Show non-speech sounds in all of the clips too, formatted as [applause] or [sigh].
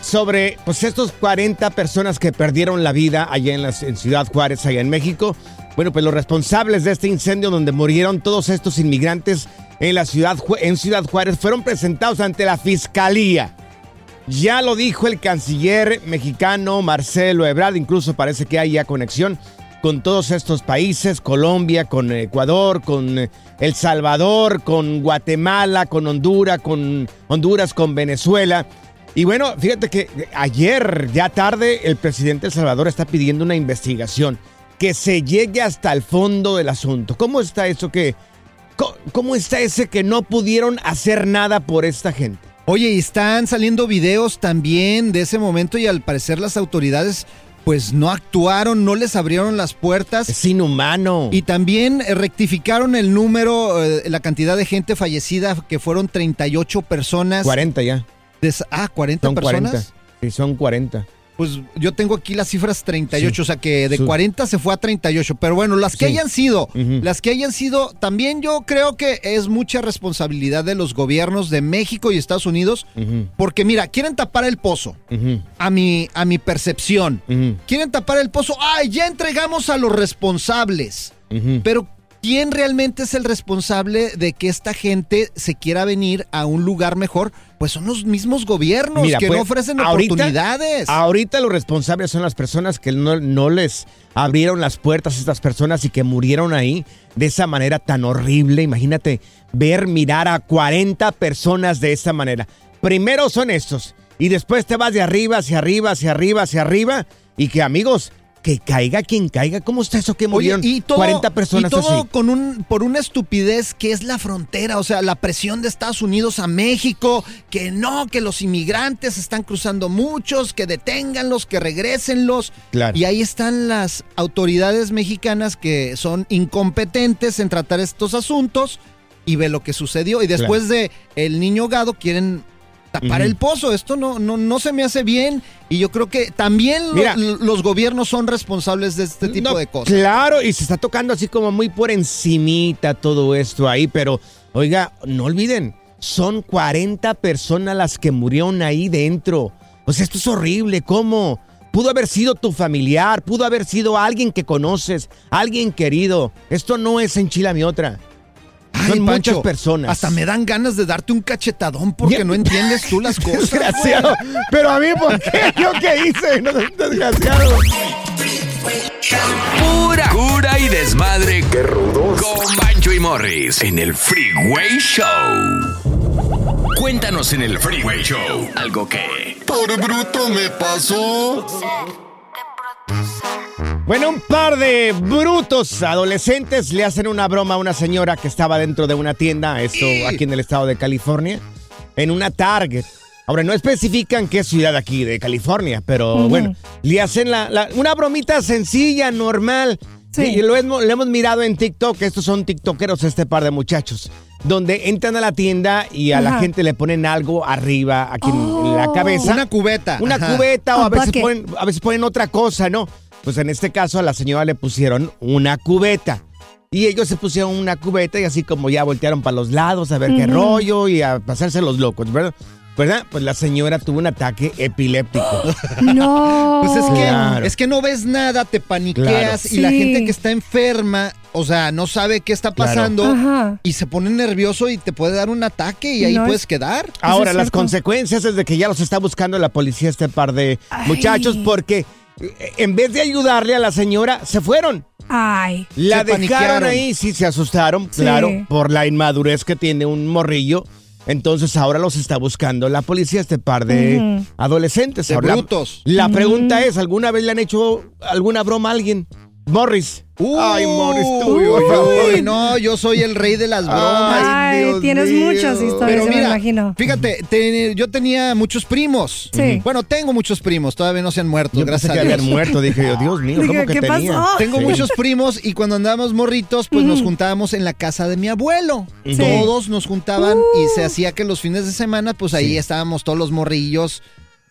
sobre pues, estos 40 personas que perdieron la vida allá en, la, en Ciudad Juárez, allá en México. Bueno, pues los responsables de este incendio donde murieron todos estos inmigrantes en la ciudad, en ciudad Juárez fueron presentados ante la fiscalía. Ya lo dijo el canciller mexicano Marcelo Ebrard, incluso parece que hay ya conexión con todos estos países, Colombia, con Ecuador, con El Salvador, con Guatemala, con Honduras, con Honduras, con Venezuela. Y bueno, fíjate que ayer, ya tarde, el presidente de El Salvador está pidiendo una investigación, que se llegue hasta el fondo del asunto. ¿Cómo está eso que, cómo está ese que no pudieron hacer nada por esta gente? Oye, y están saliendo videos también de ese momento y al parecer las autoridades pues no actuaron, no les abrieron las puertas. Es inhumano. Y también eh, rectificaron el número, eh, la cantidad de gente fallecida, que fueron 38 personas. 40 ya. De, ah, 40 son personas. 40. Sí, son 40. Pues yo tengo aquí las cifras 38, sí. o sea que de 40 se fue a 38. Pero bueno, las que sí. hayan sido, uh -huh. las que hayan sido, también yo creo que es mucha responsabilidad de los gobiernos de México y Estados Unidos, uh -huh. porque mira, quieren tapar el pozo, uh -huh. a, mi, a mi percepción. Quieren tapar el pozo, ay, ya entregamos a los responsables. Pero ¿quién realmente es el responsable de que esta gente se quiera venir a un lugar mejor? Pues son los mismos gobiernos Mira, que pues, no ofrecen ahorita, oportunidades. Ahorita los responsables son las personas que no, no, les abrieron las puertas a estas personas y que murieron ahí de esa manera tan horrible. Imagínate ver, mirar a 40 personas de esa manera. Primero son estos y después te vas de arriba, hacia arriba, hacia arriba, hacia arriba y que amigos, que caiga quien caiga. ¿Cómo está eso que murieron Oye, y todo, 40 personas y todo así? con un por una estupidez que es la frontera, o sea, la presión de Estados Unidos a México, que no, que los inmigrantes están cruzando muchos, que deténganlos, que regresenlos. Claro. Y ahí están las autoridades mexicanas que son incompetentes en tratar estos asuntos y ve lo que sucedió y después claro. de el niño gado quieren tapar uh -huh. el pozo. Esto no, no, no se me hace bien. Y yo creo que también Mira, lo, los gobiernos son responsables de este tipo no, de cosas. Claro, y se está tocando así como muy por encimita todo esto ahí, pero oiga, no olviden, son 40 personas las que murieron ahí dentro. O sea, esto es horrible, ¿cómo? Pudo haber sido tu familiar, pudo haber sido alguien que conoces, alguien querido. Esto no es en Chile mi otra. Ay, Son Pancho, muchas personas. Hasta me dan ganas de darte un cachetadón porque no entiendes tú las [laughs] cosas. Desgraciado. Pero a mí, ¿por qué? ¿Yo qué hice? No desgraciado. Pura cura y desmadre. Qué rudos. Con Bancho y Morris en el Freeway Show. Cuéntanos en el Freeway Show algo que. Por bruto me pasó. Bueno, un par de brutos adolescentes le hacen una broma a una señora que estaba dentro de una tienda, esto aquí en el estado de California, en una Target. Ahora, no especifican qué ciudad aquí de California, pero uh -huh. bueno, le hacen la, la, una bromita sencilla, normal. Sí. Y lo hemos, lo hemos mirado en TikTok, estos son TikTokeros, este par de muchachos, donde entran a la tienda y a Ajá. la gente le ponen algo arriba, aquí oh. en la cabeza. Una cubeta. Una Ajá. cubeta, o a veces, ponen, a veces ponen otra cosa, ¿no? Pues en este caso a la señora le pusieron una cubeta. Y ellos se pusieron una cubeta y así como ya voltearon para los lados a ver uh -huh. qué rollo y a pasarse los locos, ¿verdad? ¿Verdad? Pues la señora tuvo un ataque epiléptico. [laughs] No. Pues es que, claro. es que no ves nada, te paniqueas claro. y sí. la gente que está enferma, o sea, no sabe qué está pasando claro. y se pone nervioso y te puede dar un ataque y ahí no puedes quedar. Ahora, las consecuencias es de que ya los está buscando la policía este par de Ay. muchachos porque eh, en vez de ayudarle a la señora, se fueron. Ay. La se dejaron paniquearon. ahí, sí, se asustaron, sí. claro, por la inmadurez que tiene un morrillo. Entonces ahora los está buscando la policía, este par de uh -huh. adolescentes. De ahora, brutos. La, la uh -huh. pregunta es, ¿alguna vez le han hecho alguna broma a alguien? Morris. Ay, Morris, tú. Uy, no, yo soy el rey de las bromas. Ay, Dios tienes mío. muchas historias, yo me mira, imagino. fíjate, te- yo tenía muchos primos. Sí. Bueno, tengo muchos primos, todavía no se han muerto, Yo gracias pensé a que Dios. habían muerto. Dije yo, Dios mío, Dije, ¿cómo que ¿qué tenía? pasó? Tengo Sí. muchos primos y cuando andábamos morritos, pues nos juntábamos en la casa de mi abuelo. Todos nos juntaban y se hacía que los fines de semana, pues ahí estábamos todos los morrillos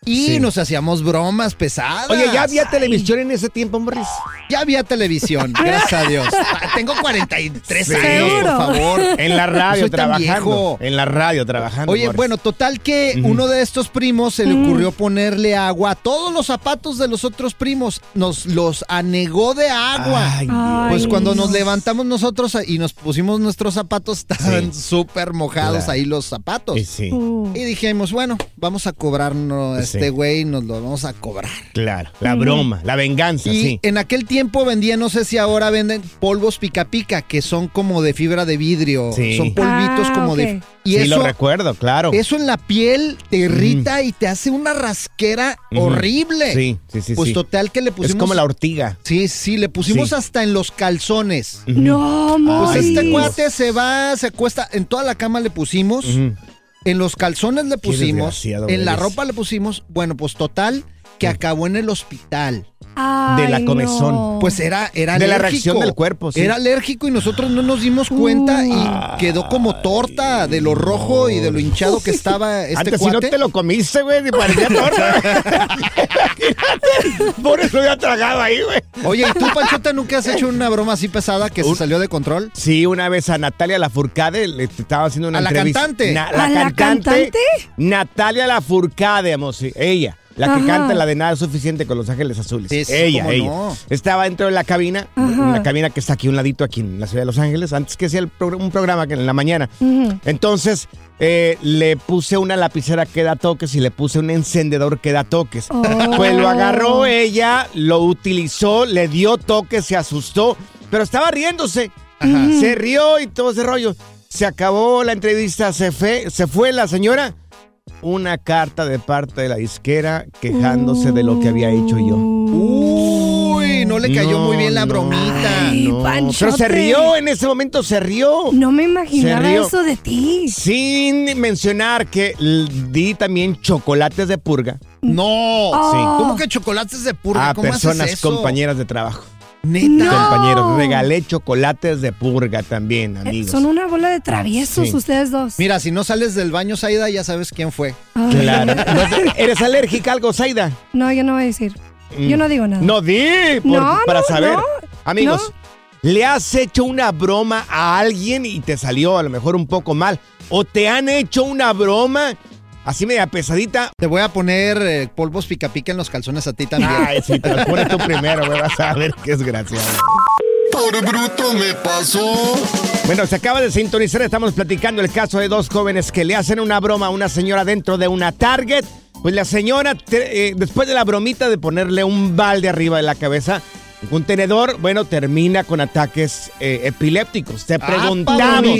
y Sí. nos hacíamos bromas pesadas. Oye, ¿ya había televisión en ese tiempo, Morris? Ya había televisión, [laughs] gracias a Dios. Tengo 43 Sí. años, por favor. [laughs] En la radio trabajando. En la radio trabajando. Oye, Morris. bueno, total que uno de estos primos se le ocurrió ponerle agua a todos los zapatos de los otros primos. Nos los anegó de agua. Ay, Pues cuando nos no. levantamos nosotros y nos pusimos nuestros zapatos, estaban Sí. súper mojados Claro. ahí los zapatos. Y sí, Uh, Y dijimos, bueno, vamos a cobrarnos. Este güey, nos lo vamos a cobrar. claro. La broma, la venganza, Y sí. en aquel tiempo vendían, no sé si ahora venden polvos pica pica, que son como de fibra de vidrio. Sí. Son polvitos Ah, como de. Y sí, eso, lo recuerdo, claro. eso en la piel te irrita y te hace una rasquera horrible. Sí, sí, sí. Pues sí. total que le pusimos. Es como la ortiga. Sí, sí, le pusimos Sí. hasta en los calzones. No, Pues este cuate se va, se acuesta, en toda la cama le pusimos. En los calzones le pusimos, en la eres. ropa le pusimos, bueno, pues total, que acabó en el hospital. Ay, de la comezón. no. Pues era, era De la reacción del cuerpo, sí. Era alérgico y nosotros no nos dimos cuenta Uh. y quedó como torta de lo rojo y de lo hinchado que estaba este Antes si no te lo comiste, güey, ni parecía [laughs] torta. Imagínate. Por eso había tragado ahí, güey. Oye, ¿y tú, Panchota, nunca has hecho una broma así pesada que se salió de control? Sí, una vez a Natalia Lafourcade le estaba haciendo una ¿A la entrevista. cantante? Na- ¿A la cantante? Natalia Lafourcade, amo, sí, ella. La que Ajá. canta la de Nada es Suficiente con Los Ángeles Azules. Ella, ella. no. Estaba dentro de la cabina, Ajá. una cabina que está aquí un ladito, aquí en la ciudad de Los Ángeles, antes que sea el progr- un programa que en la mañana. Entonces, eh, le puse una lapicera que da toques y le puse un encendedor que da toques. Oh. Pues lo agarró ella, lo utilizó, le dio toques, se asustó, pero estaba riéndose. Se rió y todo ese rollo. Se acabó la entrevista, se fue, se fue la señora. Una carta de parte de la disquera quejándose de lo que había hecho yo. Uy, no le cayó No, muy bien la no. bromita. Ay, No, Panchote. pero se rió, en ese momento se rió. No me imaginaba Se rió. eso de ti. Sin mencionar que di también chocolates de purga No. Oh. ¿Cómo que chocolates de purga? a ¿Cómo haces personas eso? compañeras de trabajo. Neta. No. Compañeros, regalé chocolates de purga también, Eh, amigos. Son una bola de traviesos Sí. ustedes dos. Mira, si no sales del baño, Saida, ya sabes quién fue. Ay. Claro. [laughs] ¿No te- ¿Eres alérgica a algo, Zaida? No, yo no voy a decir. Yo no digo nada. No di, por- No, para no, saber. no, Amigos, ¿le has hecho una broma a alguien y te salió a lo mejor un poco mal? ¿O te han hecho una broma así media pesadita? Te voy a poner eh, polvos pica pica en los calzones a ti también. Ay, si te lo pones tú primero, güey, vas a ver qué desgraciado. Por bruto me pasó. Bueno, se acaba de sintonizar, estamos platicando el caso de dos jóvenes que le hacen una broma a una señora dentro de una Target. Pues la señora, te- eh, después de la bromita de ponerle un balde arriba de la cabeza, un tenedor, bueno, termina con ataques eh, epilépticos. Te Ah, preguntamos,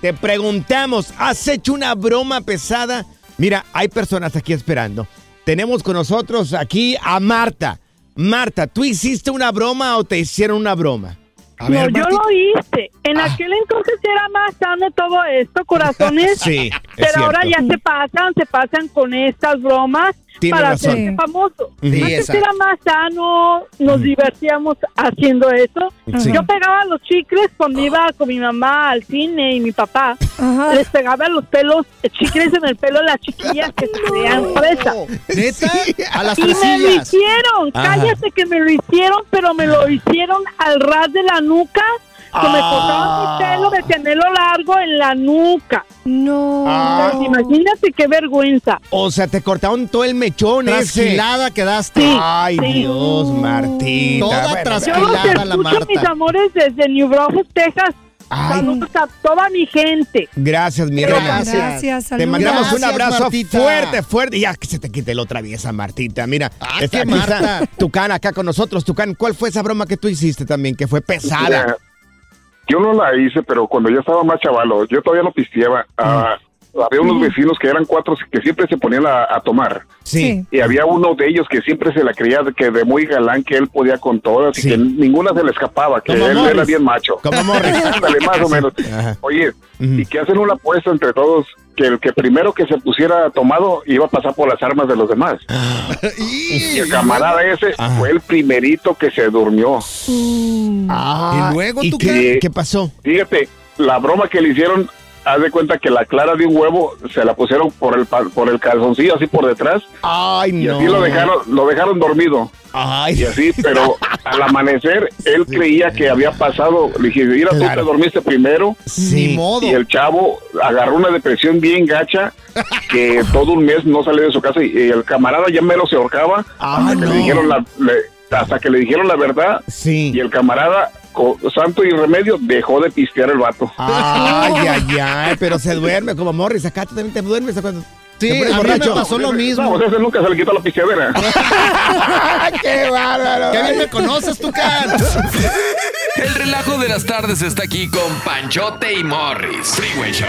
te preguntamos, ¿has hecho una broma pesada? Mira, hay personas aquí esperando. Tenemos con nosotros aquí a Marta. Marta, ¿tú hiciste una broma o te hicieron una broma? A no, ver, yo lo hice. En Ah. aquel entonces era más sano todo esto, corazones. [laughs] Sí, es Pero ahora ya se pasan, se pasan con estas bromas Para razón. hacerse famoso. Sí, Antes exacto. era más sano, nos divertíamos haciendo eso. Sí. Yo pegaba los chicles cuando iba con mi mamá al cine y mi papá. Ajá. Les pegaba los pelos, chicles en el pelo a las chiquillas que se [laughs] creían cabeza. ¿Neta? A las Y me lo hicieron, Ajá. cállate que me lo hicieron, pero me lo hicieron al ras de la nuca, que me cortaban mi pelo de tenerlo largo en la nuca. No. Ah. Pues imagínate qué vergüenza. O sea, te cortaron todo el mechón ese. Trasquilada quedaste. Sí. Ay, Sí. Dios, Martita. Toda Bueno, tras- Yo los Trasquilada la escucho, Marta. mis amores, desde New Braunfels, Texas. Ay, Saludos a toda mi gente. gracias, mi Gracias. reina. Gracias, Te mandamos un abrazo Martita. fuerte, fuerte. Y Ya que se te quite lo traviesa, Martita. Mira, Ah, está Marta. Tucán acá con nosotros. Tucán, ¿cuál fue esa broma que tú hiciste también? Que fue pesada. Yo no la hice, pero cuando yo estaba más chavalo, yo todavía no pisteaba. Ah, había unos vecinos que eran cuatro que siempre se ponían a, a tomar. Sí. Y había uno de ellos que siempre se la creía de que de muy galán que él podía con todas Sí. y que ninguna se le escapaba, que Como él Morris. era bien macho. Como Morris. [laughs] Ándale, más o menos. Ajá. Oye, y que hacen una apuesta entre todos que el que primero que se pusiera tomado iba a pasar por las armas de los demás. Y el camarada ese Ajá. fue el primerito que se durmió. Ah, ¿Y luego ¿y tú qué, qué? qué pasó? Fíjate, la broma que le hicieron, haz de cuenta que la clara de un huevo se la pusieron por el por el calzoncillo así por detrás Ay, y no. así lo dejaron lo dejaron dormido. Ay, Y así, pero al amanecer él creía que había pasado, le dije, mira, tú Claro. te dormiste primero sí. Ni modo. y el chavo agarró una depresión bien gacha que [laughs] todo un mes no salió de su casa y, y el camarada ya mero se ahorcaba Ah, hasta, que le dijeron la, le- hasta que le dijeron la verdad Sí. y el camarada, santo y remedio, dejó de pistear el vato. Ay, [laughs] ay, ay, pero se duerme como Morris. Acá tú también te duermes cuando Sí, a mí me pasó lo No, mismo. pues ese nunca se le quitó la pisteadera. [laughs] ¡Qué bárbaro! ¿Qué bien me conoces, tú, Can? El relajo de las tardes está aquí con Panchote y Morris. Freeway Show.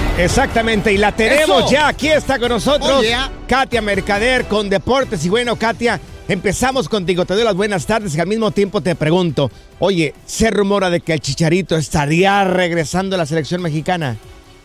Exactamente, y la tenemos Eso. ya. Aquí está con nosotros Oh, yeah. Katia Mercader con Deportes. Y bueno, Katia, empezamos contigo. Te doy las buenas tardes y al mismo tiempo te pregunto: Oye, se rumora de que el Chicharito estaría regresando a la selección mexicana.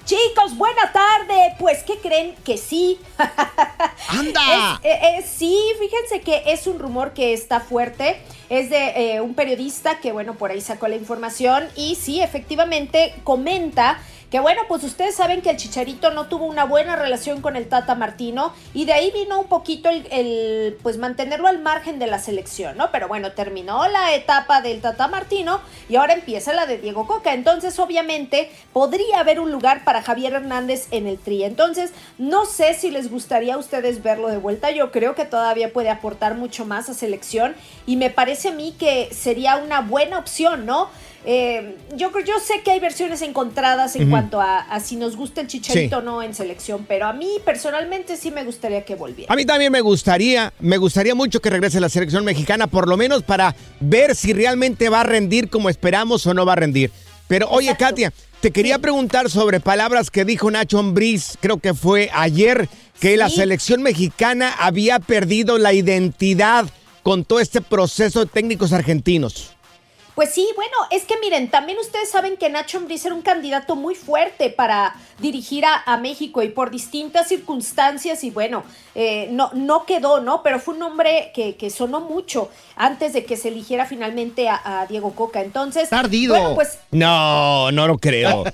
Chicos, buena tarde. Pues, ¿qué creen? Que sí. [laughs] ¡Anda! Es- eh, eh, sí, fíjense que es un rumor que está fuerte. Es de eh, un periodista que, bueno, por ahí sacó la información. Y sí, efectivamente, comenta que, bueno, pues ustedes saben que el Chicharito no tuvo una buena relación con el Tata Martino. Y de ahí vino un poquito el, pues, mantenerlo al margen de la selección, ¿no? Pero bueno, terminó la etapa del Tata Martino y ahora empieza la de Diego Coca. Entonces, obviamente, podría haber un lugar para Javier Hernández en el tri. Entonces, no sé si les gustaría a ustedes verlo de vuelta. Yo creo que todavía puede aportar mucho más a selección y me parece a mí que sería una buena opción, ¿no? Eh, yo creo, yo sé que hay versiones encontradas en cuanto a, a si nos gusta el chicharito Sí. o no en selección, pero a mí personalmente sí me gustaría que volviera. A mí también me gustaría, me gustaría mucho que regrese la selección mexicana, por lo menos para ver si realmente va a rendir como esperamos o no va a rendir. Pero oye. Katia, te quería preguntar sobre palabras que dijo Nacho Ambriz, creo que fue ayer, que la selección mexicana había perdido la identidad con todo este proceso de técnicos argentinos. Pues sí, bueno, es que miren, también ustedes saben que Nacho Ambriz era un candidato muy fuerte para dirigir a, a México y por distintas circunstancias y bueno, eh, no, no quedó, ¿no? Pero fue un hombre que, que sonó mucho antes de que se eligiera finalmente a, a Diego Coca. Entonces, Tardido. bueno, pues No, no lo creo.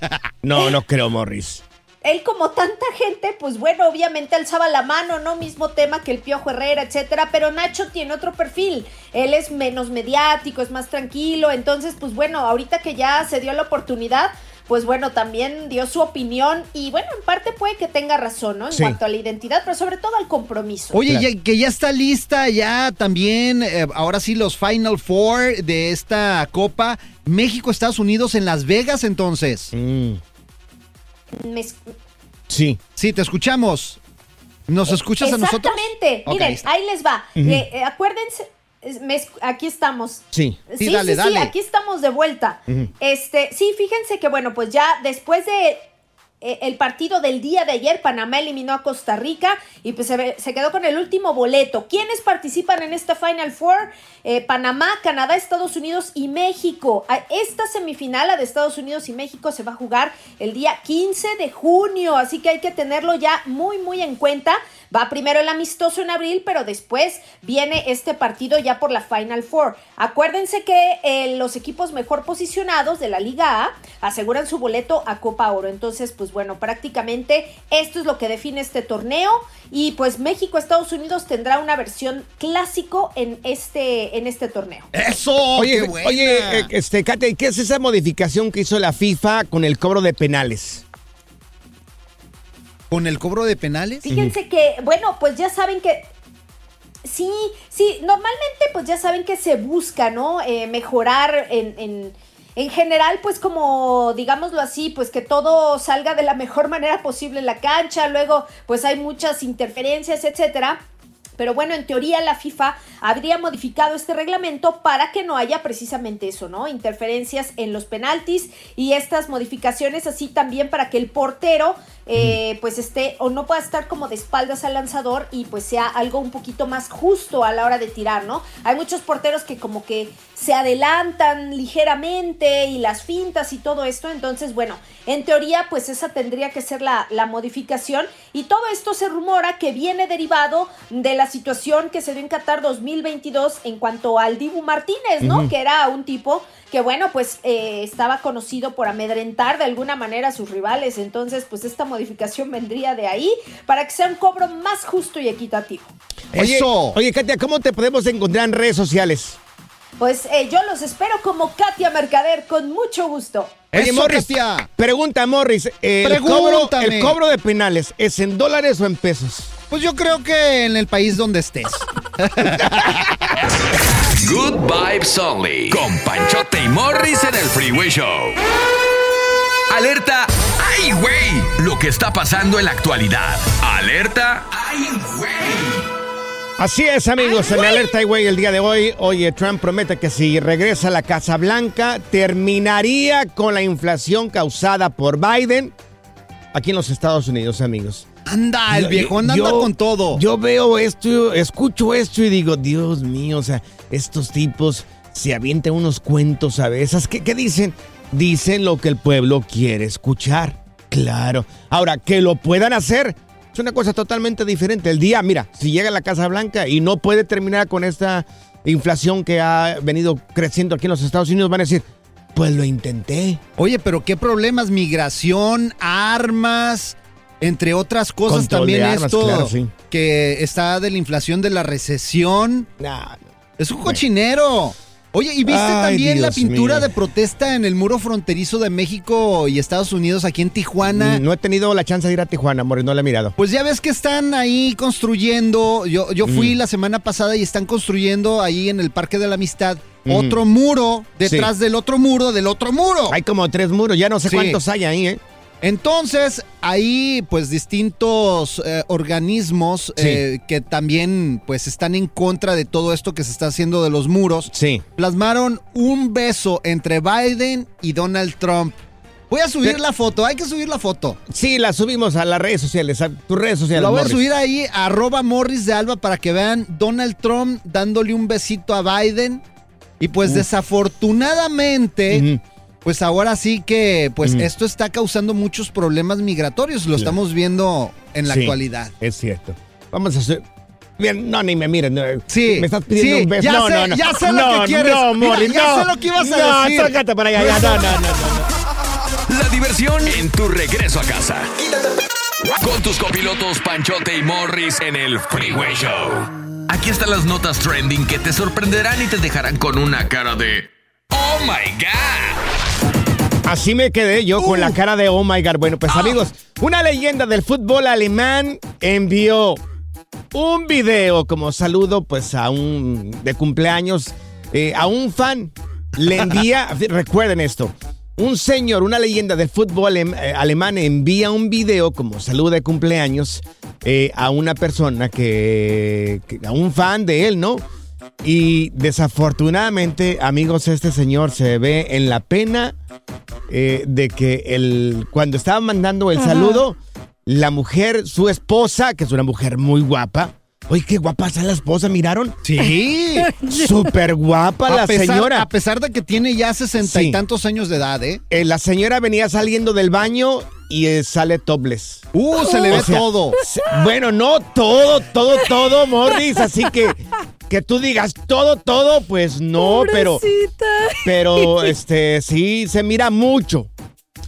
No, no creo, Morris. Él como tanta gente, pues bueno, obviamente alzaba la mano, ¿no? Mismo tema que el Piojo Herrera, etcétera, pero Nacho tiene otro perfil. Él es menos mediático, es más tranquilo, entonces, pues bueno, ahorita que ya se dio la oportunidad, pues bueno, también dio su opinión y bueno, en parte puede que tenga razón, ¿no? En Sí. cuanto a la identidad, pero sobre todo al compromiso. Oye, Claro. ya- que ya está lista ya también, eh, ahora sí, los Final Four de esta Copa. México, Estados Unidos en Las Vegas, entonces. Mm, Me- sí. Sí, te escuchamos. ¿Nos escuchas a nosotros? Exactamente. Miren, ahí les va. Eh, eh, acuérdense, me aquí estamos. Sí. Sí, dale, dale. aquí estamos de vuelta. Este, sí, fíjense que bueno, pues ya después de eh, el partido del día de ayer, Panamá eliminó a Costa Rica y pues se, quedó con el último boleto. ¿Quiénes participan en esta Final Four? Eh, Panamá, Canadá, Estados Unidos y México. Esta semifinal, la de Estados Unidos y México, se va a jugar el día 15 de junio, así que hay que tenerlo ya muy, muy en cuenta. Va primero el amistoso en abril, pero después viene este partido ya por la Final Four. Acuérdense que eh, los equipos mejor posicionados de la Liga A aseguran su boleto a Copa Oro. Entonces, pues bueno, prácticamente esto es lo que define este torneo. Y pues México, Estados Unidos tendrá una versión clásico en este, en este torneo. ¡Eso! Oye, qué buena! oye, eh, este, Katia, ¿y qué es esa modificación que hizo la FIFA con el cobro de penales? ¿Con el cobro de penales? Fíjense que, bueno, pues ya saben que Sí, sí, normalmente pues ya saben que se busca, ¿no? Eh, mejorar en, en, en, general, pues como, digámoslo así, pues que todo salga de la mejor manera posible en la cancha, luego pues hay muchas interferencias, etcétera. Pero bueno, en teoría la FIFA habría modificado este reglamento para que no haya precisamente eso, ¿no? Interferencias en los penaltis y estas modificaciones así también para que el portero eh, pues esté o no pueda estar como de espaldas al lanzador y pues sea algo un poquito más justo a la hora de tirar, ¿no? Hay muchos porteros que como que se adelantan ligeramente y las fintas y todo esto, entonces bueno, en teoría pues esa tendría que ser la, la modificación y todo esto se rumora que viene derivado de la situación que se dio en Qatar 2022 en cuanto al Dibu Martínez, ¿no? Que era un tipo que bueno, pues eh, estaba conocido por amedrentar de alguna manera a sus rivales. Entonces, pues esta modificación vendría de ahí para que sea un cobro más justo y equitativo. Oye, Eso. Oye, Katia, ¿cómo te podemos encontrar en redes sociales? Pues eh, yo los espero como Katia Mercader con mucho gusto. Oye, Eso, Morris, Katia. pregunta, Morris, ¿el cobro, Pregúntame. ¿el cobro de penales es en dólares o en pesos? Pues yo creo que en el país donde estés. [laughs] Good Vibes Only. Con Panchote y Morris en el Freeway Show. Alerta. ¡Ay, güey! Lo que está pasando en la actualidad. Alerta. ¡Ay, güey! Así es, amigos, en Alerta y Güey el día de hoy, oye, Trump promete que si regresa a la Casa Blanca, terminaría con la inflación causada por Biden aquí en los Estados Unidos, amigos. Anda, el viejo anda con todo. Yo veo esto, escucho esto y digo, Dios mío, o sea, estos tipos se avientan unos cuentos a veces. ¿Qué, qué dicen? Dicen lo que el pueblo quiere escuchar. Claro. Ahora, que lo puedan hacer es una cosa totalmente diferente. El día, mira, si llega a la Casa Blanca y no puede terminar con esta inflación que ha venido creciendo aquí en los Estados Unidos, van a decir, pues lo intenté. Oye, pero qué problemas, migración, armas, entre otras cosas Control también armas, esto claro, sí. que está de la inflación de la recesión. Nah, Es un cochinero. Oye, ¿y viste Ay, también la pintura mío. de protesta en el muro fronterizo de México y Estados Unidos aquí en Tijuana? no he tenido la chance de ir a Tijuana, Morris, no la he mirado. Pues ya ves que están ahí construyendo. Yo, yo fui la semana pasada y están construyendo ahí en el Parque de la Amistad Mm. otro muro detrás del otro muro del otro muro. Hay como tres muros, ya no sé Sí. cuántos hay ahí, ¿eh? Entonces, ahí pues distintos eh, organismos Sí. eh, que también pues están en contra de todo esto que se está haciendo de los muros, Sí. plasmaron un beso entre Biden y Donald Trump. Voy a subir la foto, hay que subir la foto. Sí, la subimos a las redes sociales, a tus redes sociales. La voy a subir ahí, arroba Morris de Alba, para que vean Donald Trump dándole un besito a Biden. Y pues desafortunadamente. Pues ahora sí que pues esto está causando muchos problemas migratorios. Lo estamos viendo en la Sí, actualidad. Es cierto. Vamos a hacer. Bien, no, ni me miren. no, Sí, Me estás pidiendo sí, un beso. ya no, sé, no, no. ya sé lo no, que quieres. No, Mira, Morris, ya no. sé lo que ibas a no, decir. sácate para allá. ya, no, no, no, no. La diversión en tu regreso a casa. Con tus copilotos Panchote y Morris en el Freeway Show. Aquí están las notas trending que te sorprenderán y te dejarán con una cara de ¡Oh my God! Así me quedé yo con la Uh. cara de oh my god. Bueno, pues amigos, una leyenda del fútbol alemán envió un video como saludo pues a un de cumpleaños eh, a un fan. Le envía, [laughs] recuerden esto, un señor, una leyenda del fútbol alem- eh, alemán envía un video como saludo de cumpleaños eh, a una persona que, que- a un fan de él, ¿no? Y desafortunadamente, amigos, este señor se ve en la pena eh, de que el, cuando estaba mandando el saludo, la mujer, su esposa, que es una mujer muy guapa, oye, qué guapa está la esposa, ¿miraron? Sí. [laughs] Súper guapa la pesar, señora. A pesar de que tiene ya sesenta Sí. y tantos años de edad, ¿eh? Eh, la señora venía saliendo del baño y eh, sale topless. Uh, se le O ve sea, todo. se- Bueno, no todo, todo, todo, Morris. Así que que tú digas todo, todo, pues no, pero, Pobrecita. pero [laughs] este sí se mira mucho.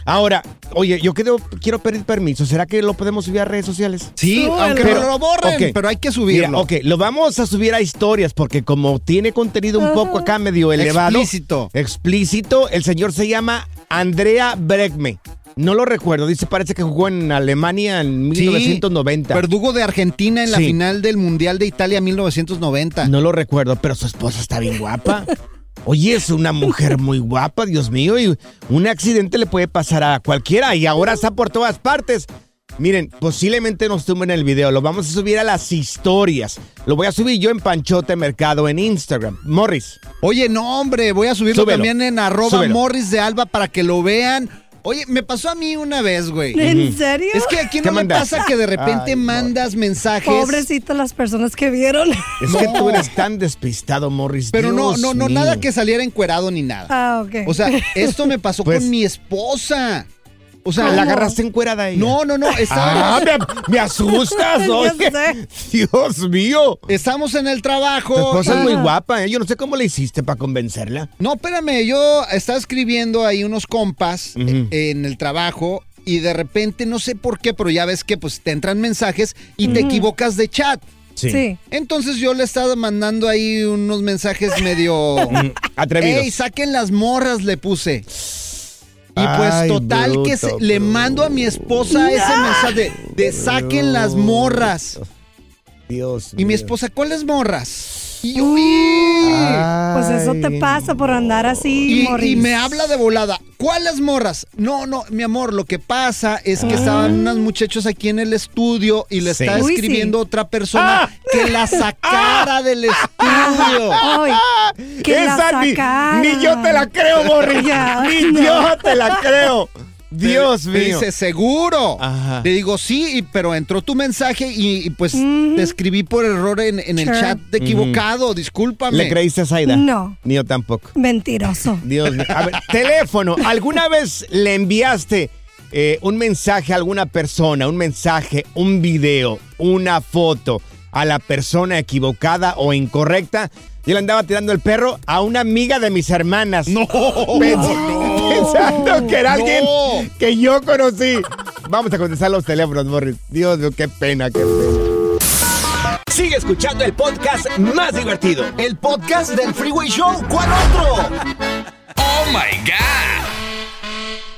Ahora, oye, yo quiero, quiero pedir permiso. ¿Será que lo podemos subir a redes sociales? Sí, Súbelo. aunque Pero- no lo borren, pero hay que Mira, subirlo. ok, lo vamos a subir a historias porque como tiene contenido un poco acá medio elevado. Explícito. Explícito. El señor se llama Andrea Bregme. No lo recuerdo. Dice, parece que jugó en Alemania en Sí, 1990. Verdugo de Argentina en la Sí. final del Mundial de Italia 1990. No lo recuerdo, pero su esposa está bien guapa. [laughs] Oye, es una mujer muy guapa, Dios mío, y un accidente le puede pasar a cualquiera y ahora está por todas partes. Miren, posiblemente nos tumben el video, lo vamos a subir a las historias. Lo voy a subir yo en Panchote Mercado en Instagram. Morris, Oye, no, hombre, voy a subirlo Súbelo. también en arroba Súbelo. Morris de Alba para que lo vean. Oye, me pasó a mí una vez, güey. ¿En serio? Es que aquí ¿Qué no me pasa que de repente Ay, mandas mensajes. Pobrecitas las personas que vieron. es que tú eres tan despistado, Morris. Pero no, no, no, mío. nada que saliera encuerado ni nada. Ah, ok. O sea, esto me pasó [laughs] Pues- con mi esposa. O sea, La agarraste encuerada a ella. No, no, no. Ah, Estábamos, me, me asustas, [laughs] oye. Dios mío. estamos en el trabajo. Tu esposa es muy guapa, ¿eh? Yo no sé cómo le hiciste para convencerla. No, espérame, yo estaba escribiendo ahí unos compas eh, en el trabajo y de repente, no sé por qué, pero ya ves que pues te entran mensajes y te equivocas de chat. sí. Entonces yo le estaba mandando ahí unos mensajes medio... [laughs] Atrevidos. ¡Ey, saquen las morras! Le puse. Y pues Ay, total que se- bruto, le mando a mi esposa ese mensaje de, de saquen las morras. Dios Y mi esposa, ¿cuáles morras? Y. Pues eso te pasa por andar así, Y, y me habla de volada. ¿Cuáles morras? No, no, mi amor, lo que pasa es que estaban unas muchachos aquí en el estudio y le Sí. está Uy, escribiendo sí. otra persona Ah. que la sacara del estudio. Ay, que la Esa ni, sacara. ni yo te la creo, Morris. [laughs] Ya, ni no. yo te la creo. Dios Me mío. dice, seguro. Ajá. Le digo, sí, y- pero entró tu mensaje y, y, pues te escribí por error en, en el Sure. chat de equivocado, discúlpame. ¿Le creíste a Zaida? No. Ni yo tampoco. Mentiroso. [laughs] Dios mío. A ver, teléfono. ¿Alguna [laughs] vez le enviaste eh, un mensaje a alguna persona, un mensaje, un video, una foto a la persona equivocada o incorrecta? Yo le andaba tirando el perro a una amiga de mis hermanas. [laughs] No, Pensando que era alguien No. que yo conocí. Vamos a contestar los teléfonos, Morris. Dios mío, qué pena, qué pena. Sigue escuchando el podcast más divertido. El podcast del Freeway Show, ¿cuál otro? ¡Oh, my God!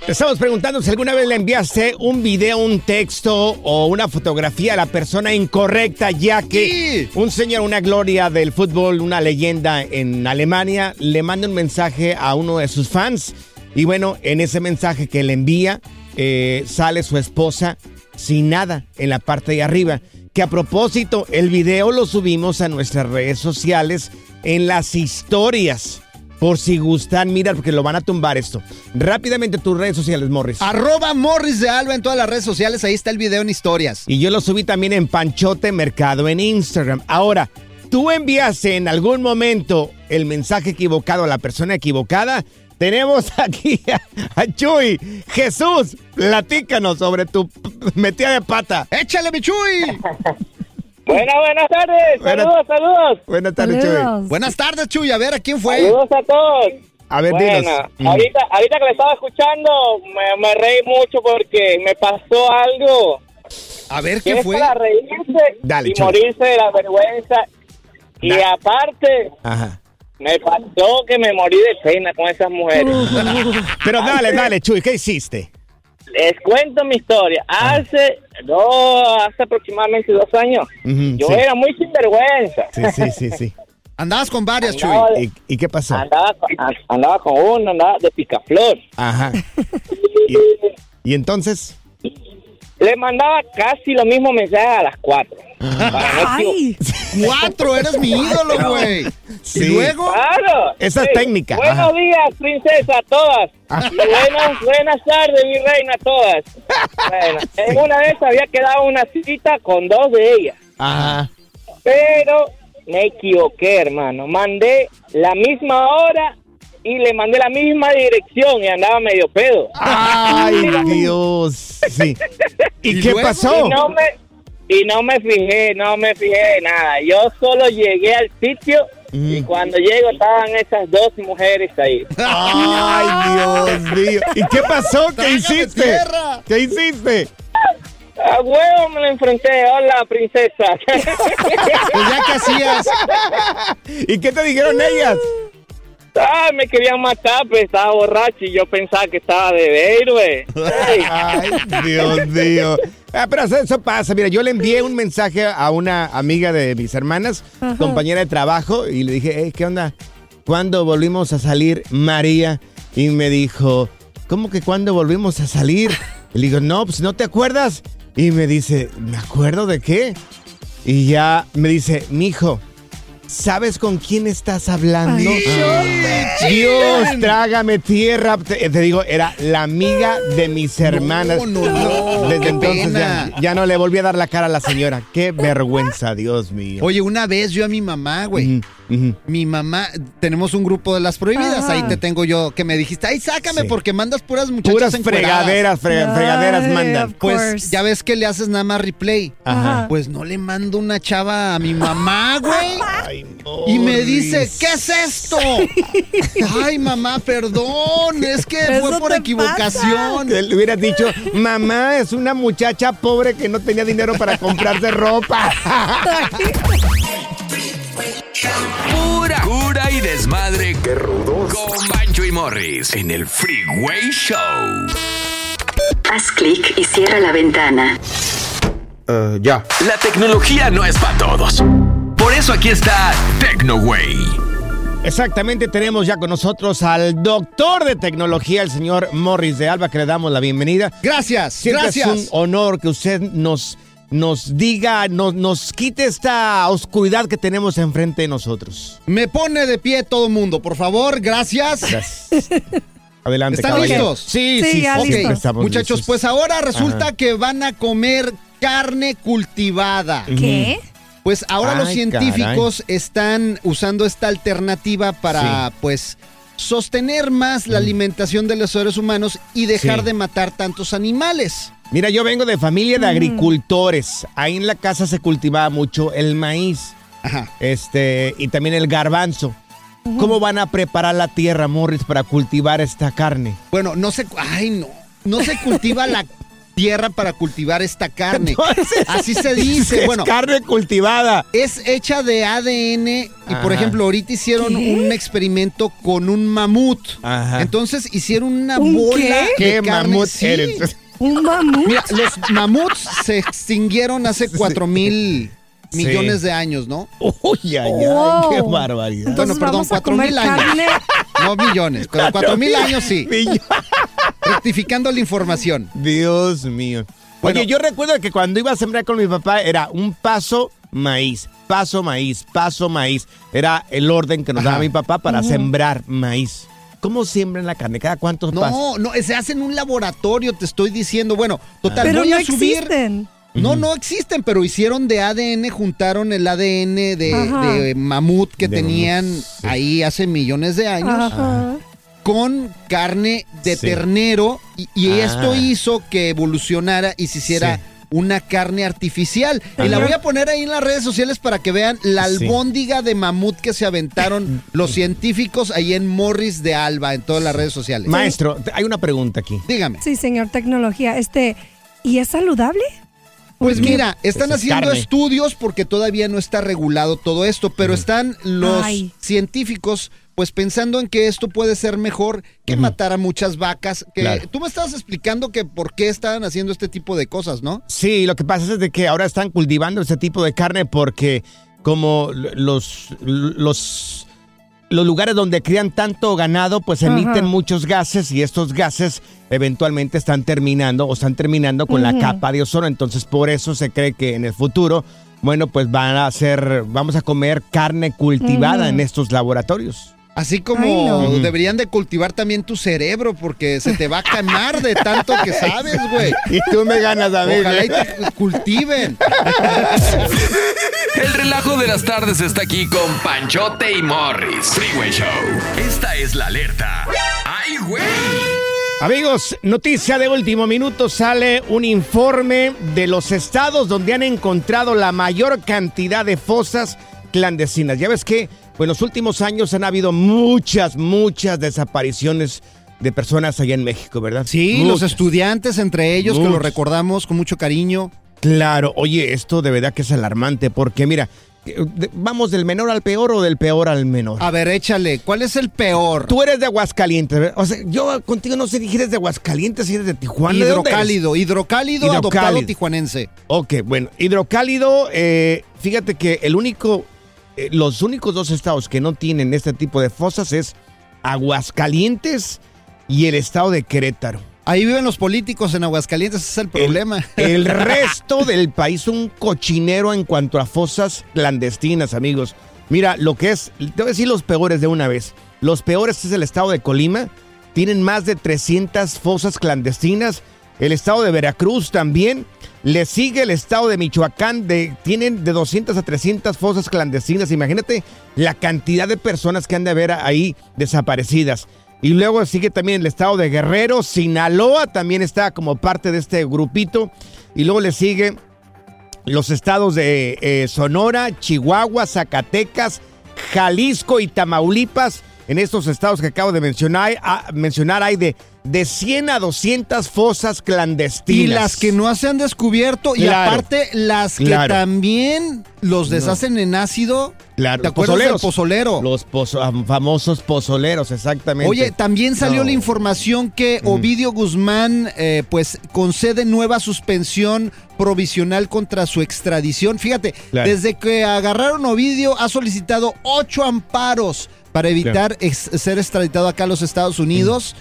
Te estamos preguntando si alguna vez le enviaste un video, un texto o una fotografía a la persona incorrecta, ya que un señor, una gloria del fútbol, una leyenda en Alemania, le manda un mensaje a uno de sus fans. Y bueno, en ese mensaje que le envía, eh, sale su esposa sin nada en la parte de arriba. Que a propósito, el video lo subimos a nuestras redes sociales en las historias. Por si gustan, mira, porque lo van a tumbar esto. Rápidamente tus redes sociales, Morris. Arroba Morris de Alba en todas las redes sociales, ahí está el video en historias. Y yo lo subí también en Panchote Mercado en Instagram. Ahora, ¿tú enviaste en algún momento el mensaje equivocado a la persona equivocada? Tenemos [laughs] aquí a, a Chuy. Jesús, platícanos sobre tu metida de pata. ¡Échale, Michuy! [laughs] Buenas, buenas tardes. Buenas- Saludos, saludos. Buenas tardes, Chuy. Buenas tardes, Chuy. A ver, ¿a quién fue? Saludos a todos. A ver, Bueno, dinos. Ahorita, ahorita que le estaba escuchando, me, me reí mucho porque me pasó algo. A ver, ¿qué es fue? para reírse Dale, y Chuy. morirse de la vergüenza. Y aparte, Ajá. me pasó que me morí de pena con esas mujeres. [laughs] Pero dale, dale, Chuy, ¿qué hiciste? Les cuento mi historia. Hace, no, hace aproximadamente dos años, yo sí. era muy sinvergüenza. Sí, sí, sí, sí. [laughs] Andabas con varias, Chuy. Andaba de- ¿Y, y qué pasó? andaba, con- andaba con uno, andaba de picaflor. Ajá. [laughs] ¿Y, y entonces? Le mandaba casi los mismos mensajes a las cuatro. Para no equivo- Ay, Cuatro, eres mi ídolo, güey. Sí. Y luego, Claro. Esa es técnica, Buenos ajá. días, princesa, todas. Ah. Y buenas, buenas tardes, mi reina, todas. Bueno, [laughs] en una vez había quedado una cita con dos de ellas. Ajá. Pero me equivoqué, hermano. Mandé la misma hora y le mandé la misma dirección y andaba medio pedo. Ay, [laughs] Dios. Sí. [laughs] ¿Y, ¿Y qué luego? pasó? Y no me y no me fijé, no me fijé de nada. Yo solo llegué al sitio y Mm. cuando llego estaban esas dos mujeres ahí. Ay, Dios mío. ¿Y qué pasó? ¿Qué hiciste? ¿Qué hiciste? A huevo me lo enfrenté. Hola, princesa. [laughs] pues ya que hacías. ¿Y qué te dijeron ellas? Ah, me querían matar, pero estaba borracho y yo pensaba que estaba de héroe. Ey. [laughs] Ay, Dios mío. Ah, pero eso, pasa. Mira, yo le envié un mensaje a una amiga de mis hermanas, Ajá. compañera de trabajo, y le dije, hey, ¿qué onda? ¿Cuándo volvimos a salir, María? Y me dijo, ¿cómo que cuándo volvimos a salir? Y le digo, no, pues no te acuerdas. Y me dice, ¿me acuerdo de qué? Y ya me dice, mijo, ¿sabes con quién estás hablando? Ay, Dios, trágame tierra. Te, te digo, era la amiga de mis hermanas. no, no, Desde entonces ya, ya no le volví a dar la cara a la señora. Qué vergüenza, Dios mío. Oye, una vez yo a mi mamá, güey. Mi mamá, tenemos un grupo de las prohibidas. Ahí te tengo yo que me dijiste, ay, sácame Sí. porque mandas puras muchachas Puras encueradas". fregaderas, fre- fregaderas mandan. Pues ya ves que le haces nada más replay. Ajá. Pues no le mando una chava a mi mamá, güey. [laughs] Ay, Y me dice, ¿qué es esto? [laughs] Ay, mamá, perdón, es que Eso fue por equivocación. Que le hubieras dicho, mamá es una muchacha pobre que no tenía dinero para comprarse ropa. [laughs] Pura cura y desmadre. ¡Qué rudos! Con Bancho y Morris en el Freeway Show. Haz clic y cierra la ventana. ya. La tecnología no es para todos. Por eso aquí está TecnoWay. Exactamente, tenemos ya con nosotros al doctor de tecnología, el señor Morris de Alba, que le damos la bienvenida. Gracias, Siempre gracias. es un honor que usted nos, nos diga, nos, nos quite esta oscuridad que tenemos enfrente de nosotros. Me pone de pie todo mundo, por favor, gracias. Gracias. [laughs] Adelante, ¿Están caballero. listos? Sí, Sí, sí, ya sí, Ok, listos. estamos muchachos, listos. pues ahora resulta Ajá. que van a comer carne cultivada. ¿Qué? Pues ahora los científicos están usando esta alternativa para, Sí. pues, sostener más la alimentación de los seres humanos y dejar Sí. de matar tantos animales. Mira, yo vengo de familia de agricultores. Ahí en la casa se cultivaba mucho el maíz Ajá. este, y también el garbanzo. ¿Cómo van a preparar la tierra, Morris, para cultivar esta carne? Bueno, no se, ay no, no se cultiva la tierra para cultivar esta carne. [laughs] Entonces, Así se dice. es Bueno, carne cultivada. es hecha de ADN y por ejemplo ahorita hicieron ¿Qué? un experimento con un mamut. Ajá. Entonces hicieron una ¿Un bola qué? de ¿Qué carne. mamut Sí. eres? ¿Un mamut? Mira, los mamuts se extinguieron hace cuatro mil Sí. millones de años, ¿no? Uy, ay, ay, Wow. qué barbaridad. Entonces Bueno, perdón, cuatro mil años. carne. No millones, pero cuatro mil años sí. Millones. Rectificando la información. Dios mío. Bueno. Oye, yo recuerdo que cuando iba a sembrar con mi papá era un paso maíz, paso maíz, paso maíz. Era el orden que nos Ajá. daba mi papá para sembrar maíz. ¿Cómo siembran la carne? ¿Cada cuántos pasos? No, no, se hace en un laboratorio, te estoy diciendo. Bueno, total, Pero voy no a subir. existen. No, no existen, pero hicieron de ADN, juntaron el ADN de, mamut que De tenían mamut, sí. ahí hace millones de años Ajá. con carne de Sí. ternero y, y Ah. esto hizo que evolucionara y se hiciera Sí. Una carne artificial. Y la voy a poner ahí en las redes sociales para que vean la Sí. albóndiga de mamut que se aventaron [laughs] los científicos ahí en Morris de Alba, en todas las redes sociales. Maestro, hay una pregunta aquí. Dígame. Sí, señor tecnología. Este, ¿y es saludable? Pues mira, están Pues es haciendo carne. estudios porque todavía no está regulado todo esto, pero están los Ay. científicos pues pensando en que esto puede ser mejor que matar a muchas vacas. Que Claro. tú me estabas explicando que por qué estaban haciendo este tipo de cosas, ¿no? Sí, lo que pasa es de que ahora están cultivando este tipo de carne porque como los, los, los lugares donde crían tanto ganado, pues Ajá. emiten muchos gases y estos gases eventualmente están terminando o están terminando con la capa de ozono. Entonces, por eso se cree que en el futuro, bueno, pues van a hacer, vamos a comer carne cultivada en estos laboratorios. Así como Ay, no. deberían de cultivar también tu cerebro porque se te va a quemar de tanto que sabes, güey. Y tú me ganas a mí. Ojalá y ¿eh? te cultiven. El relajo de las tardes está aquí con Panchote y Morris. Freeway Show. Esta es la alerta. ¡Ay, güey! Amigos, noticia de último minuto, sale un informe de los estados donde han encontrado la mayor cantidad de fosas clandestinas. Ya ves que pues, en los últimos años han habido muchas, muchas desapariciones de personas allá en México, ¿verdad? Sí, los Muchas. estudiantes entre ellos, que lo recordamos con mucho cariño. Claro, oye, esto de verdad que es alarmante porque mira, eh, de- ¿Vamos del menor al peor o del peor al menor? A ver, échale, ¿cuál es el peor? Tú eres de Aguascalientes. ¿verdad? O sea, yo contigo no sé si eres de Aguascalientes, si eres de Tijuana. ¿de dónde eres? Hidrocálido, hidrocálido, adoptado Hidrocálido. tijuanense. Ok, bueno, hidrocálido, eh, fíjate que el único, eh, los únicos dos estados que no tienen este tipo de fosas es Aguascalientes y el estado de Querétaro. Ahí viven los políticos en Aguascalientes, ese es el problema. El [laughs] resto del país un cochinero en cuanto a fosas clandestinas, amigos. Mira, lo que es, te voy a decir los peores de una vez. Los peores es el estado de Colima. Tienen más de 300 fosas clandestinas. El estado de Veracruz también. Le sigue el estado de Michoacán. De, tienen de 200 a 300 fosas clandestinas. Imagínate la cantidad de personas que han de haber ahí desaparecidas. Y luego sigue también el estado de Guerrero, Sinaloa también está como parte de este grupito. Y luego le sigue los estados de eh, Sonora, Chihuahua, Zacatecas, Jalisco y Tamaulipas. En estos estados que acabo de mencionar, ah, mencionar hay de, de 100 a 200 fosas clandestinas. Y las que no se han descubierto, y aparte las que Claro. también los deshacen en ácido. Claro, ¿Te acuerdas del pozolero? Los pozo- famosos pozoleros, exactamente. Oye, también salió No. la información que Ovidio Guzmán eh, pues concede nueva suspensión provisional contra su extradición. Fíjate, Claro. desde que agarraron a Ovidio ha solicitado ocho amparos para evitar ex- ser extraditado acá a los Estados Unidos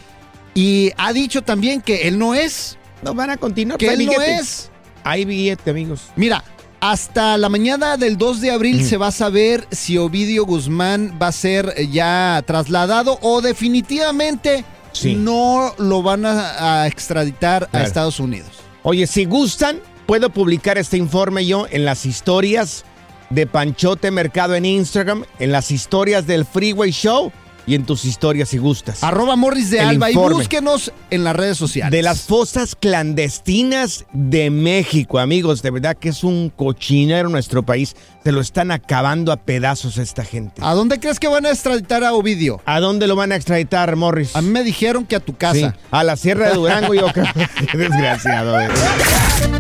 y ha dicho también que él no es. No van a continuar. Que él no es. Hay billete, amigos. Mira, hasta la mañana del 2 de abril se va a saber si Ovidio Guzmán va a ser ya trasladado o definitivamente Sí. no lo van a, a extraditar a. Estados Unidos. Oye, si gustan, puedo publicar este informe yo en las historias de Panchote Mercado en Instagram, en las historias del Freeway Show y en tus historias si gustas. Arroba Morris de El Alba y búsquenos en las redes sociales. De las fosas clandestinas de México, amigos. De verdad que es un cochinero nuestro país. Se lo están acabando a pedazos esta gente. ¿A dónde crees que van a extraditar a Ovidio? ¿A dónde lo van a extraditar, Morris? A mí me dijeron que a tu casa. Sí, a la Sierra de Durango, yo creo. [laughs] Qué desgraciado. eh.